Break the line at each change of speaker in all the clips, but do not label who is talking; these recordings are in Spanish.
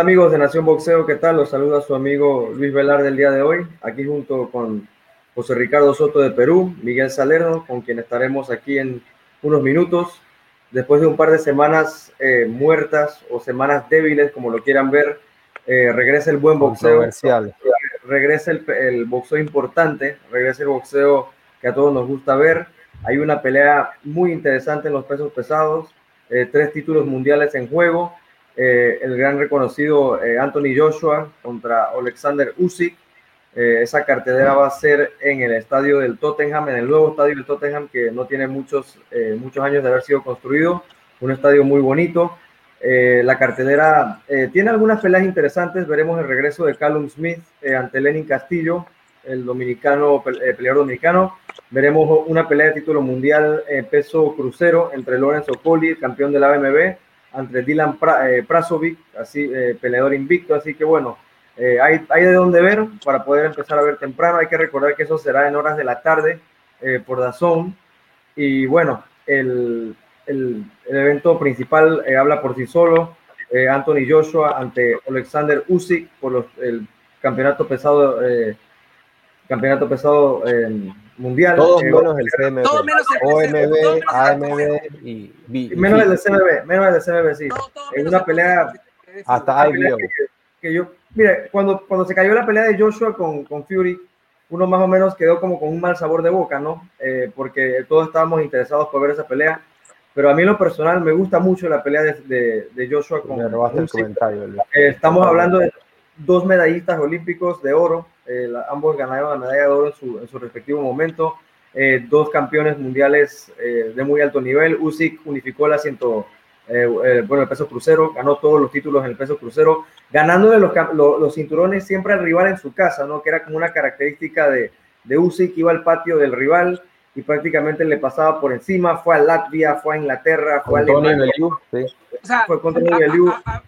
Hola amigos de Nación Boxeo, ¿qué tal? Los saluda su amigo Luis Velar del día de hoy, aquí junto con José Ricardo Soto de Perú, Miguel Salerno, con quien estaremos aquí en unos minutos, después de un par de semanas eh, muertas o semanas débiles, como lo quieran ver, eh, regresa el buen boxeo, regresa el, el boxeo importante, regresa el boxeo que a todos nos gusta ver, hay una pelea muy interesante en los pesos pesados, eh, tres títulos mundiales en juego, eh, el gran reconocido eh, Anthony Joshua contra Alexander Usyk. Eh, esa cartelera va a ser en el estadio del Tottenham, en el nuevo estadio del Tottenham que no tiene muchos, muchos años de haber sido construido. Un estadio muy bonito. la cartelera tiene algunas peleas interesantes. Veremos el regreso de Callum Smith ante Lenin Castillo, el dominicano, peleador dominicano. Veremos una pelea de título mundial en peso crucero entre Lorenzo Colli, campeón de la AMB, ante Dylan eh, Prasovic, así, eh, peleador invicto, así que bueno, eh, hay, hay, de dónde ver para poder empezar a ver temprano, hay que recordar que eso será en horas de la tarde por Dazón, y bueno, el, el, evento principal habla por sí solo, Anthony Joshua ante Alexander Usyk por el campeonato pesado, campeonato pesado mundial.
Todos menos el CMB. Todos menos el OMB, AMB y
B. Menos el CMB, menos el CMB, sí. en una pelea.
Hasta ahí
que, que, yo, mire, cuando, cuando se cayó la pelea de Joshua con, con Fury, uno más o menos quedó como con un mal sabor de boca, ¿no? Eh, porque todos estábamos interesados por ver esa pelea. Pero a mí en lo personal me gusta mucho la pelea de, de, de Joshua con.
Me el comentario.
Eh, estamos hablando de dos medallistas olímpicos de oro eh, ambos ganaron la medalla de oro en su, en su respectivo momento. Eh, dos campeones mundiales eh, de muy alto nivel. Usyk unificó la ciento, bueno, el peso crucero, ganó todos los títulos en el peso crucero, ganándole los, los, cinturones siempre al rival en su casa, ¿no? Que era como una característica de, de Usyk, iba al patio del rival y prácticamente le pasaba por encima, fue a Latvia, fue a Inglaterra, fue a Alemania.
O sea,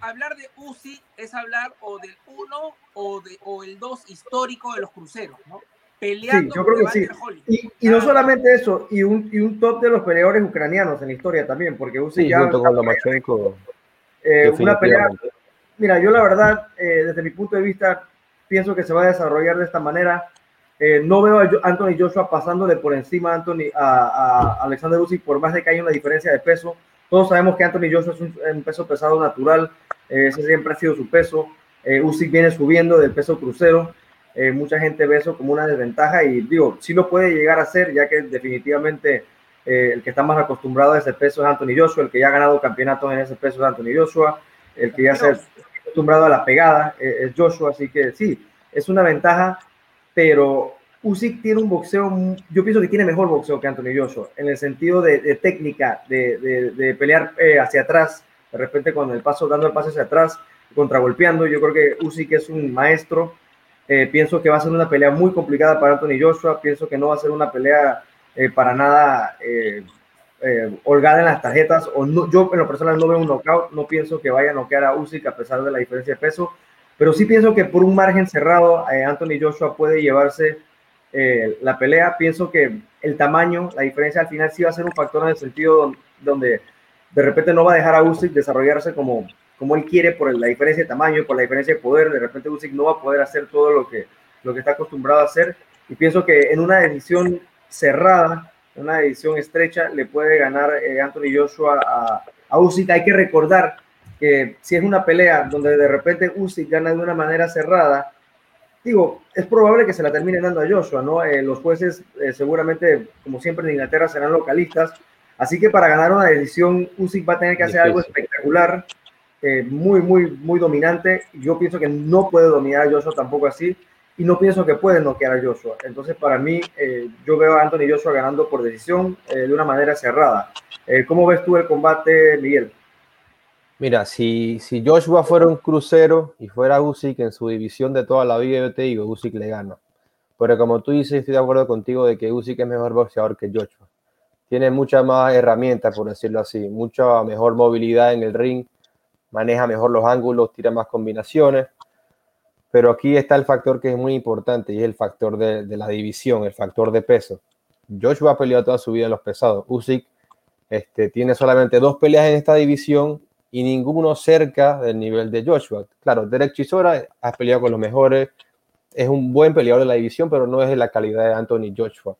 hablar de Usyk es hablar o del 1 o, de, o el 2 histórico de los cruceros, ¿no?
Peleando sí, yo creo que sí. Y, y, no solamente eso, y un, y un top de los peleadores ucranianos en la historia también, porque Usyk
sí, ya... Junto con Lomachenko.
Eh, una pelea... Mira, yo la verdad, eh, desde mi punto de vista, pienso que se va a desarrollar de esta manera. Eh, no veo a Anthony Joshua pasándole por encima a, Anthony, a, a Alexander Usyk por más de que haya una diferencia de peso. Todos sabemos que Anthony Joshua es un, un peso pesado natural, ese siempre ha sido su peso. Eh, Usyk viene subiendo del peso crucero. Eh, mucha gente ve eso como una desventaja y digo, sí lo puede llegar a ser, ya que definitivamente eh, el que está más acostumbrado a ese peso es Anthony Joshua, el que ya ha ganado campeonatos en ese peso es Anthony Joshua, el que ya se ha acostumbrado a la pegada es Joshua, así que sí, es una ventaja, pero Usyk tiene un boxeo, yo pienso que tiene mejor boxeo que Anthony Joshua, en el sentido de, técnica, de, de pelear hacia atrás, de repente con el paso, dando el paso hacia atrás, contragolpeando. Yo creo que Usyk es un maestro. Eh, pienso que va a ser una pelea muy complicada para Anthony Joshua. Pienso que no va a ser una pelea eh, para nada eh, holgada en las tarjetas. O no, yo en lo personal no veo un knockout. No pienso que vaya a noquear a Usyk a pesar de la diferencia de peso. Pero sí pienso que por un margen cerrado Anthony Joshua puede llevarse la pelea. Pienso que el tamaño, la diferencia al final sí va a ser un factor en el sentido donde de repente no va a dejar a Usyk desarrollarse como, como él quiere por la diferencia de tamaño, por la diferencia de poder, de repente Usyk no va a poder hacer todo lo que, lo que está acostumbrado a hacer. Y pienso que en una decisión cerrada, una decisión estrecha, le puede ganar eh, Anthony Joshua a, a Usyk. Hay que recordar que si es una pelea donde de repente Usyk gana de una manera cerrada, digo, es probable que se la termine dando a Joshua, ¿no? Eh, los jueces eh, seguramente, como siempre en Inglaterra, serán localistas. Así que para ganar una decisión, Usyk va a tener que hacer algo espectacular eh, muy, muy, muy dominante. Yo pienso que no puede dominar a Joshua tampoco así y no pienso que puede noquear a Joshua. Entonces, para mí, eh, yo veo a Anthony Joshua ganando por decisión eh, de una manera cerrada. ¿Cómo ves tú el combate, Miguel?
Mira, si, si Joshua fuera un crucero y fuera Usyk en su división de toda la vida, yo te digo, Usyk le gana. Pero como tú dices, estoy de acuerdo contigo de que Usyk es mejor boxeador que Joshua. Tiene muchas más herramientas, por decirlo así, mucha mejor movilidad en el ring, maneja mejor los ángulos, tira más combinaciones. Pero aquí está el factor que es muy importante y es el factor de, la división, el factor de peso. Joshua ha peleado toda su vida en los pesados. Usyk este, tiene solamente dos peleas en esta división y ninguno cerca del nivel de Joshua. Claro, Derek Chisora ha peleado con los mejores, es un buen peleador de la división, pero no es de la calidad de Anthony Joshua.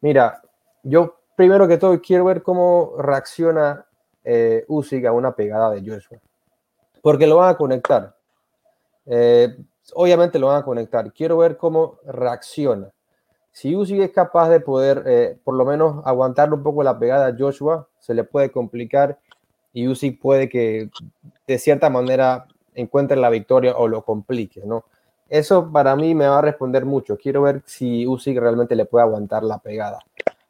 Mira, yo primero que todo quiero ver cómo reacciona eh, a una pegada de Joshua, porque lo van a conectar. Eh, obviamente lo van a conectar. Quiero ver cómo reacciona. Si Usyk es capaz de poder, eh, por lo menos, aguantarle un poco la pegada a Joshua, se le puede complicar y Usyk puede que de cierta manera encuentre la victoria o lo complique, ¿no? Eso para mí me va a responder mucho. Quiero ver si Usyk realmente le puede aguantar la pegada.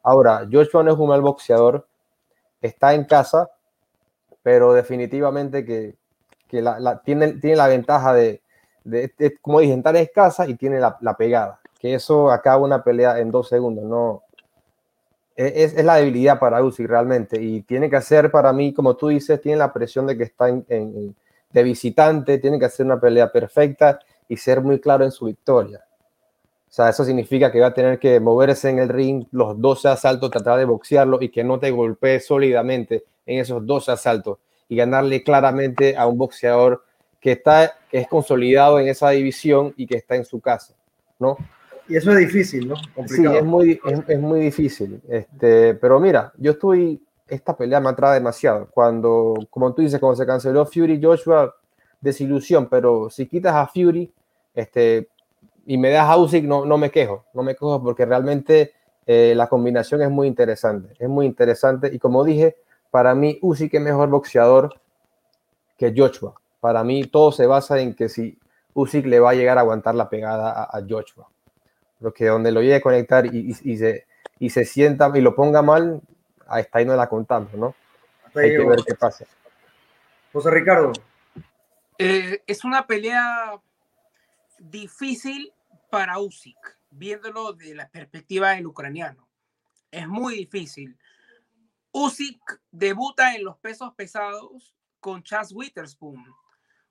Ahora, Joshua no es un mal boxeador, está en casa, pero definitivamente que, la, tiene, la ventaja de, como dije, estar en casa y tiene la, pegada, que eso acaba una pelea en dos segundos, no, e, es, la debilidad para Usyk realmente y tiene que hacer para mí, como tú dices, tiene la presión de que está en, de visitante, tiene que hacer una pelea perfecta y ser muy claro en su victoria. O sea, eso significa que va a tener que moverse en el ring los 12 asaltos, tratar de boxearlo y que no te golpee sólidamente en esos 12 asaltos y ganarle claramente a un boxeador que, está, que es consolidado en esa división y que está en su casa, ¿no?
Y eso es difícil, ¿no?
Sí, es muy, es, muy difícil. Este, pero mira, yo estoy, esta pelea me atrae demasiado. Cuando, como tú dices, cuando se canceló Fury Joshua, desilusión, pero si quitas a Fury, este, y me das a Usyk, no, no me quejo, no me quejo porque realmente eh, la combinación es muy interesante, es muy interesante y como dije, para mí Usyk es mejor boxeador que Joshua. Para mí todo se basa en que si Usyk le va a llegar a aguantar la pegada a, Joshua. Porque donde lo llegue a conectar y, se, y se sienta y lo ponga mal, ahí está ahí no la contamos, ¿no? Hay que ver qué pasa.
José Ricardo.
Eh, es una pelea difícil para Usyk, viéndolo de la perspectiva del ucraniano. Es muy difícil. Usyk debuta en los pesos pesados con Chas Witherspoon.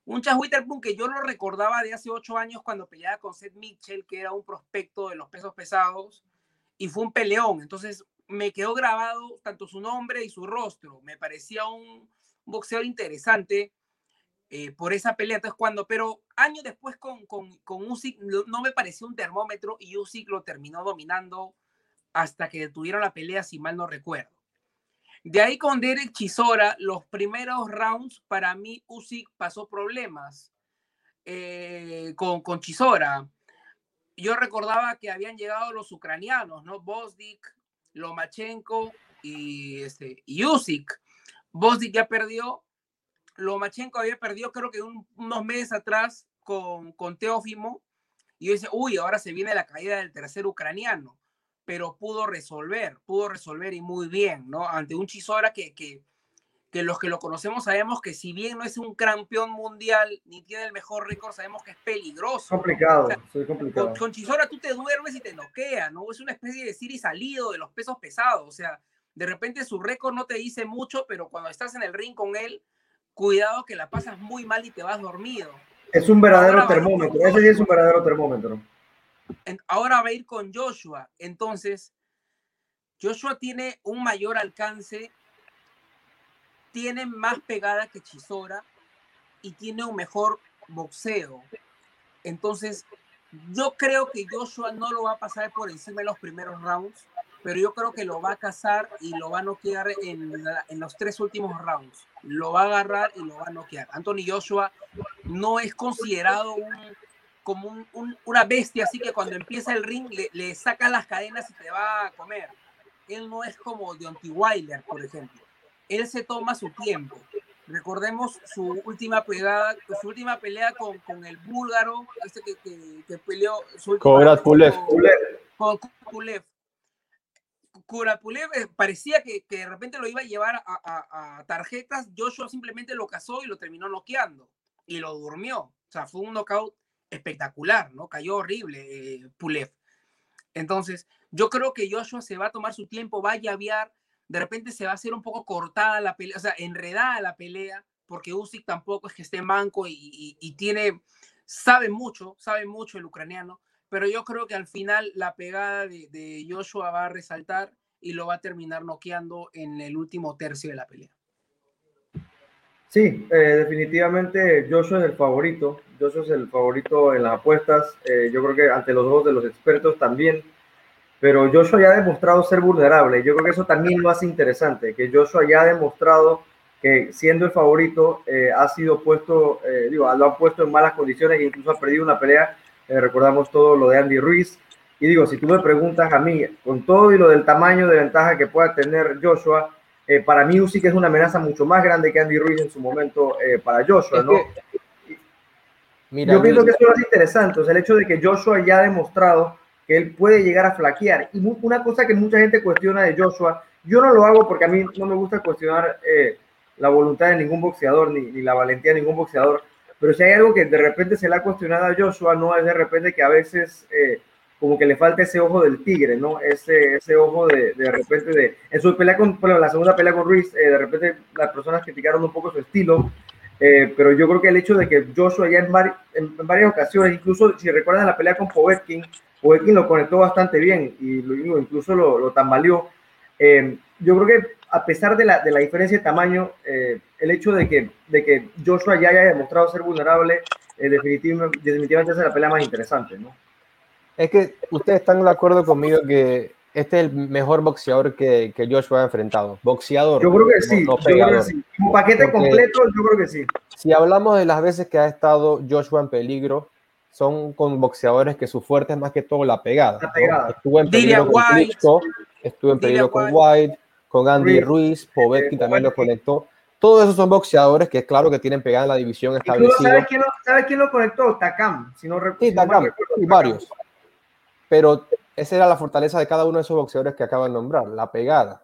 Un Chas que yo lo recordaba de hace ocho años cuando peleaba con Seth Mitchell, que era un prospecto de los pesos pesados, y fue un peleón. Entonces me quedó grabado tanto su nombre y su rostro. Me parecía un boxeador interesante eh, por esa pelea. Entonces, cuando, pero años después con, con, con no me pareció un termómetro y Usyk lo terminó dominando hasta que detuvieron la pelea, si mal no recuerdo. De ahí con Derek Chisora, los primeros rounds, para mí Usyk pasó problemas eh, con, con Chisora. Yo recordaba que habían llegado los ucranianos, ¿no? Bosdik, Lomachenko y, este, y Usyk. Bosdik ya perdió Lomachenko había perdido creo que unos meses atrás con, con Teófimo y yo decía, uy, ahora se viene la caída del tercer ucraniano, pero pudo resolver, pudo resolver y muy bien, ¿no? Ante un Chisora que, que, que los que lo conocemos sabemos que si bien no es un campeón mundial ni tiene el mejor récord, sabemos que es peligroso.
Complicado, complicado.
Con, Chisora tú te duermes y te noqueas, ¿no? Es una especie de y salido de los pesos pesados, o sea, de repente su récord no te dice mucho, pero cuando estás en el ring con él, cuidado que la pasas muy mal y te vas dormido.
Es un verdadero termómetro, ese sí es un verdadero termómetro.
Ahora va a ir con Joshua, entonces Joshua tiene un mayor alcance, tiene más pegada que Chisora y tiene un mejor boxeo. Entonces, yo creo que Joshua no lo va a pasar por encima de los primeros rounds pero yo creo que lo va a cazar y lo va a noquear en, en, los tres últimos rounds. Lo va a agarrar y lo va a noquear. Anthony Joshua no es considerado como una bestia, así que cuando empieza el ring le, le saca las cadenas y te va a comer. Él no es como Deontay Wilder, por ejemplo. Él se toma su tiempo. Recordemos su última pelea, su última pelea con, con el búlgaro, este que, que, peleó su
con Pulev.
Con, con Pulev Kurapulev eh, parecía que, de repente lo iba a llevar a, tarjetas. Joshua simplemente lo cazó y lo terminó noqueando y lo durmió. O sea, fue un knockout espectacular, ¿no? Cayó horrible eh, Pulev. Entonces, yo creo que Joshua se va a tomar su tiempo, va a llavear, de repente se va a hacer un poco cortada la pelea, o sea, enredada la pelea, porque Usyk tampoco es que esté manco y, y tiene, sabe mucho, sabe mucho el ucraniano pero yo creo que al final la pegada de, Joshua va a resaltar y lo va a terminar noqueando en el último tercio de la pelea.
Sí, eh, definitivamente Joshua es el favorito. Joshua es el favorito en las apuestas. Eh, yo creo que ante los ojos de los expertos también. Pero Joshua ya ha demostrado ser vulnerable. Yo creo que eso también lo hace interesante. Que Joshua ya ha demostrado que siendo el favorito eh, ha sido puesto, digo, lo han puesto en malas condiciones e incluso ha perdido una pelea. recordamos todo lo de Andy Ruiz. Y digo, si tú me preguntas a mí, con todo y lo del tamaño de ventaja que pueda tener Joshua, eh, para mí Usyk es una amenaza mucho más grande que Andy Ruiz en su momento eh, para Joshua, ¿no? yo pienso que eso es interesante, o sea, el hecho de que Joshua ya ha demostrado que él puede llegar a flaquear. Y una cosa que mucha gente cuestiona de Joshua, yo no lo hago porque a mí no me gusta cuestionar eh, la voluntad de ningún boxeador ni, ni, la valentía de ningún boxeador, pero si hay algo que de repente se le ha cuestionado a Joshua, no es de repente que a veces como que le falta ese ojo del tigre, ¿no? Ese, ese ojo de, de repente de... En su pelea con, bueno, la segunda pelea con Ruiz, eh, de repente las personas criticaron un poco su estilo, eh, pero yo creo que el hecho de que Joshua ya en, en, varias ocasiones, incluso si recuerdan la pelea con Povetkin, Povetkin lo conectó bastante bien y lo, incluso lo, lo tambaleó. Eh, yo creo que a pesar de la, de la diferencia de tamaño, el hecho de que, de que Joshua ya haya demostrado ser vulnerable, definitivamente, definitivamente es la pelea más interesante, ¿no?
Es que ustedes están de acuerdo conmigo que este es el mejor boxeador que, que Joshua ha enfrentado. Boxeador.
Yo creo que sí. yo creo que sí. Un paquete completo, yo creo que sí.
Si hablamos de las veces que ha estado Joshua en peligro, son con boxeadores que su fuerte es más que todo la pegada. La pegada. Estuvo en peligro con Klitschko, estuvo en peligro con White, con Andy Ruiz, Povetkin también lo conectó. Todos esos son boxeadores que es claro que tienen pegada en la división establecida.
¿Sabes quién, lo, quién lo conectó? Takam. Si no,
sí, Takam. y varios pero esa era la fortaleza de cada uno de esos boxeadores que acaban de nombrar, la pegada,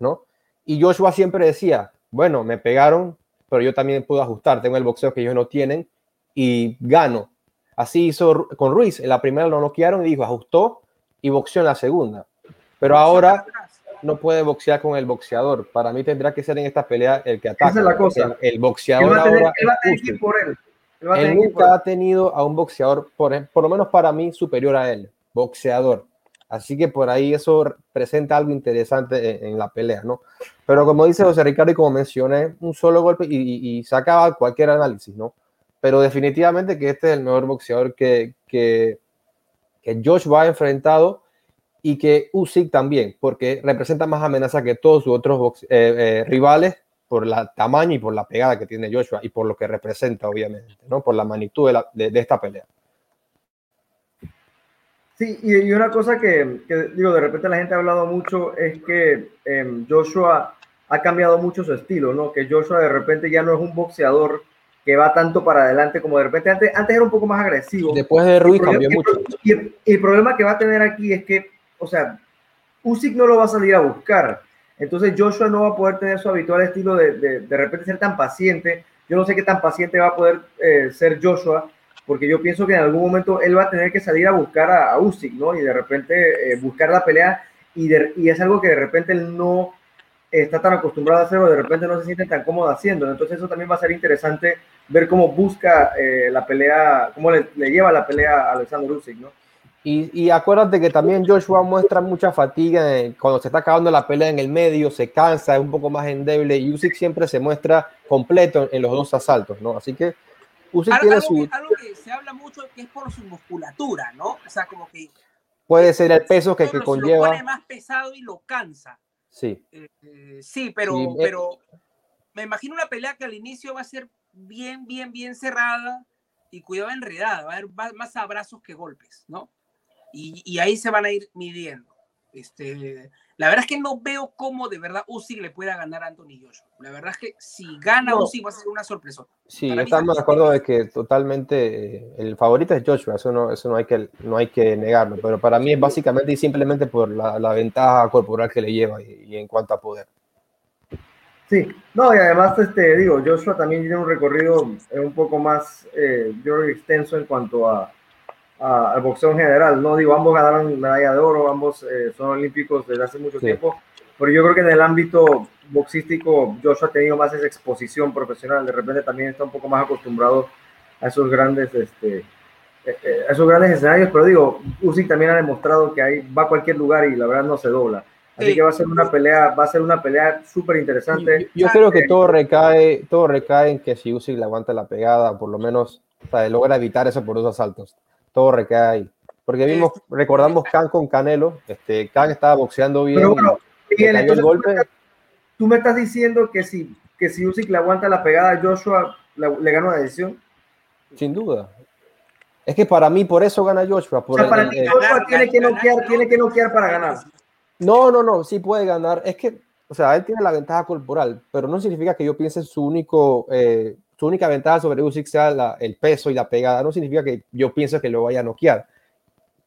¿no? Y Joshua siempre decía, bueno, me pegaron, pero yo también puedo ajustar, tengo el boxeo que ellos no tienen y gano. Así hizo con Ruiz, en la primera lo noquearon y dijo, ajustó y boxeó en la segunda. Pero ahora no puede boxear con el boxeador. Para mí tendrá que ser en esta pelea el que ataque.
Esa es la cosa.
El, boxeador ahora por él. él nunca ha tenido a un boxeador, por, por lo menos para mí, superior a él boxeador. Así que por ahí eso presenta algo interesante en, la pelea, ¿no? Pero como dice José Ricardo y como mencioné, un solo golpe y, y, se acaba cualquier análisis, ¿no? Pero definitivamente que este es el mejor boxeador que, que, que Josh va enfrentado y que Usyk también, porque representa más amenaza que todos sus otros eh, eh, rivales por la tamaño y por la pegada que tiene Joshua y por lo que representa, obviamente, ¿no? Por la magnitud de, de esta pelea.
Sí, y, una cosa que, digo, de repente la gente ha hablado mucho es que em, Joshua ha cambiado mucho su estilo, ¿no? Que Joshua de repente ya no es un boxeador que va tanto para adelante como de repente antes, antes era un poco más agresivo.
Después de Ruiz cambió mucho.
Y el, problema que va a tener aquí es que, o sea, Usyk no lo va a salir a buscar. Entonces Joshua no va a poder tener su habitual estilo de de, de repente ser tan paciente. Yo no sé qué tan paciente va a poder eh, ser Joshua porque yo pienso que en algún momento él va a tener que salir a buscar a, a Usyk, ¿no? Y de repente eh, buscar la pelea y, y, es algo que de repente él no está tan acostumbrado a hacer o de repente no se siente tan cómodo haciendo. Entonces eso también va a ser interesante ver cómo busca eh, la pelea, cómo le, lleva la pelea a Alexander Usyk, ¿no?
Y, y, acuérdate que también Joshua muestra mucha fatiga cuando se está acabando la pelea en el medio, se cansa, es un poco más endeble y Usyk siempre se muestra completo en los dos asaltos, ¿no? Así que
algo, que, se habla mucho que es por su musculatura, ¿no? O sea, como que.
Puede ser el peso que, que conlleva.
Lo pone más pesado y lo cansa.
Sí.
Eh, sí, pero, eh. pero me imagino una pelea que al inicio va a ser bien, bien, bien cerrada y cuidado enredada. Va a haber más abrazos que golpes, ¿no? Y, y ahí se van a ir midiendo. Este, la verdad es que no veo cómo de verdad Usyk le pueda ganar a Anthony Joshua. La verdad es que si gana no. Usyk va a ser una sorpresa.
Sí, estamos de acuerdo de que totalmente eh, el favorito es Joshua, eso no, eso no hay que no hay que negarlo, pero para mí es básicamente y simplemente por la, la ventaja corporal que le lleva y, y, en cuanto a poder.
Sí, no, y además, este, digo, Joshua también tiene un recorrido eh, un poco más, eh, yo extenso en cuanto a, al boxeo en general. No digo, ambos ganaron medalla de oro, ambos eh, son olímpicos desde hace mucho sí. tiempo, pero yo creo que en el ámbito boxístico Joshua ha tenido más esa exposición profesional, de repente también está un poco más acostumbrado a esos grandes, este, eh, eh, a esos grandes escenarios, pero digo, Usyk también ha demostrado que ahí va a cualquier lugar y la verdad no se dobla. Así que va a ser una pelea, va a ser una pelea súper interesante.
Yo, creo que todo recae, todo recae en que si Usyk le aguanta la pegada, por lo menos o logra evitar eso por dos asaltos. Todo recae ahí. Porque vimos, recordamos Khan con Canelo, este, Khan estaba boxeando bien.
el golpe. Tú me estás diciendo que si, que si Usyk le aguanta la pegada a Joshua, le, gana la decisión.
Sin duda. Es que para mí, por eso gana Joshua. Por
para Joshua tiene que noquear, tiene que noquear para ganar.
No, no, no, sí puede ganar. Es que, o sea, él tiene la ventaja corporal, pero no significa que yo piense su único, eh, su única ventaja sobre Usyk sea el peso y la pegada. No significa que yo piense que lo vaya a noquear.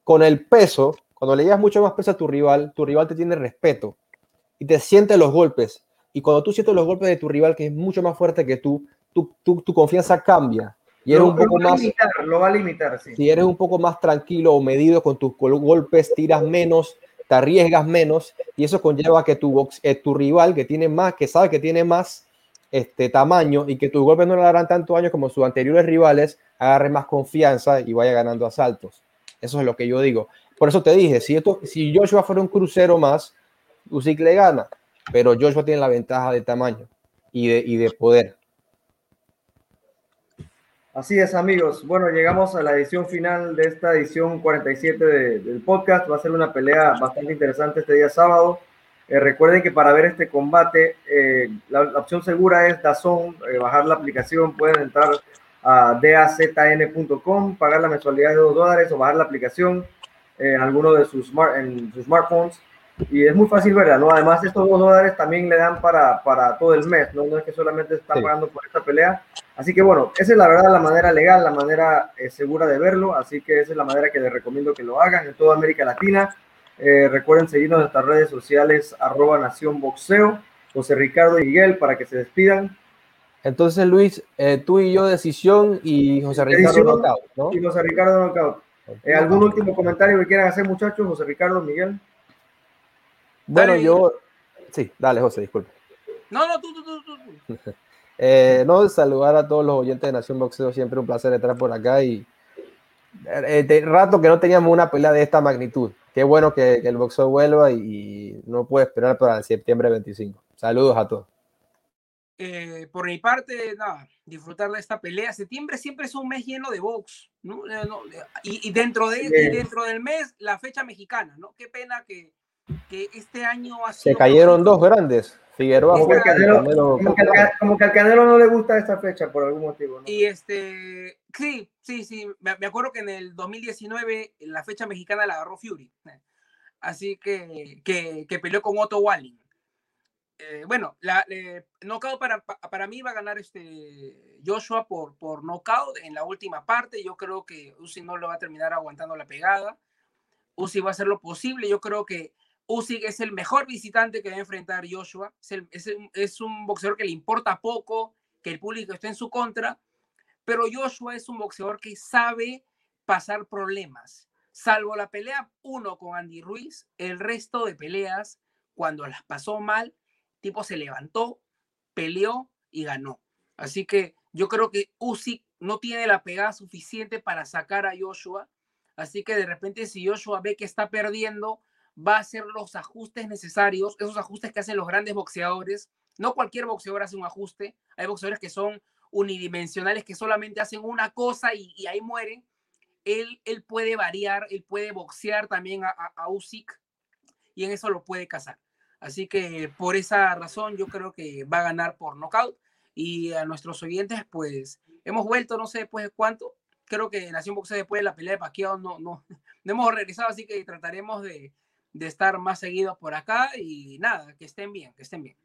Con el peso, cuando le llevas mucho más peso a tu rival, tu rival te tiene respeto y te siente los golpes. Y cuando tú sientes los golpes de tu rival, que es mucho más fuerte que tú, tu, tu, tu confianza cambia. Y eres un poco más.
lo va a limitar, sí.
Si eres un poco más tranquilo o medido con tus golpes, tiras menos, te arriesgas menos y eso conlleva que tu, box, eh, tu rival que tiene más, que sabe que tiene más este tamaño y que tus golpes no le darán tanto daño como sus anteriores rivales, agarre más confianza y vaya ganando asaltos. Eso es lo que yo digo. Por eso te dije, si, esto, si Joshua fuera un crucero más, Usyk le gana, pero Joshua tiene la ventaja de tamaño y de, y de poder.
Así es, amigos. Bueno, llegamos a la edición final de esta edición 47 del podcast. Va a ser una pelea bastante interesante este día sábado. Eh, recuerden que para ver este combate, eh, la, opción segura es Dazón, eh, bajar la aplicación, pueden entrar a dazn.com, pagar la mensualidad de 2 dólares o bajar la aplicación en alguno de sus, en sus smartphones y es muy fácil verla, ¿no? Además, estos dos dólares también le dan para, para todo el mes, ¿no? No es que solamente están pagando por esta pelea. Así que bueno, esa es la verdad la manera legal, la manera eh, segura de verlo, así que esa es la manera que les recomiendo que lo hagan en toda América Latina. Eh, recuerden seguirnos en nuestras redes sociales, arroba Nación Boxeo, José Ricardo y Miguel, para que se despidan.
Entonces, Luis, eh, tú y yo decisión y José Ricardo knockout, ¿no?
Y José Ricardo knockout. ¿Algún último comentario que quieran hacer, muchachos? José Ricardo, Miguel.
Bueno, yo. Sí, dale, José, disculpe.
No, no, tú, tú, tú. tú.
eh, no, saludar a todos los oyentes de Nación Boxeo, siempre un placer estar por acá y. Eh, de rato que no teníamos una pelea de esta magnitud. Qué bueno que, el boxeo vuelva y, no puedo esperar para septiembre 25. Saludos a todos.
Eh, por mi parte, nada, disfrutar de esta pelea. Septiembre siempre es un mes lleno de box, ¿no? Eh, y, dentro de, y dentro del mes, la fecha mexicana, ¿no? Qué pena que, que este año ha
Se cayeron dos grandes. Figueroa
como, que como, que al Canelo no le gusta esta fecha por algún motivo.
Y este, sí, sí, sí. Me, acuerdo que en el 2019 la fecha mexicana la agarró Fury. Así que, que, que peleó con Otto Walling. Eh, bueno, la, eh, knockout para, para mí va a ganar este Joshua por, por knockout en la última parte. Yo creo que Uzi no lo va a terminar aguantando la pegada. Uzi va a hacer lo posible. Yo creo que Usyk es el mejor visitante que a enfrentar Joshua. Es, un boxeador que le importa poco que el público esté en su contra, pero Joshua es un boxeador que sabe pasar problemas. Salvo la pelea uno con Andy Ruiz, el resto de peleas, cuando las pasó mal, tipo se levantó, peleó y ganó. Así que yo creo que Usyk no tiene la pegada suficiente para sacar a Joshua. Así que de repente si Joshua ve que está perdiendo, va a hacer los ajustes necesarios, esos ajustes que hacen los grandes boxeadores. No cualquier boxeador hace un ajuste. Hay boxeadores que son unidimensionales, que solamente hacen una cosa y, ahí mueren. Él, él, puede variar, él puede boxear también a, a, Usyk y en eso lo puede cazar. Así que por esa razón yo creo que va a ganar por knockout. Y a nuestros oyentes, pues hemos vuelto, no sé después de cuánto. Creo que Nación Boxeo después de la pelea de Pacquiao no, no, no hemos regresado, así que trataremos de, de estar más seguidos por acá y nada, que estén bien, que estén bien.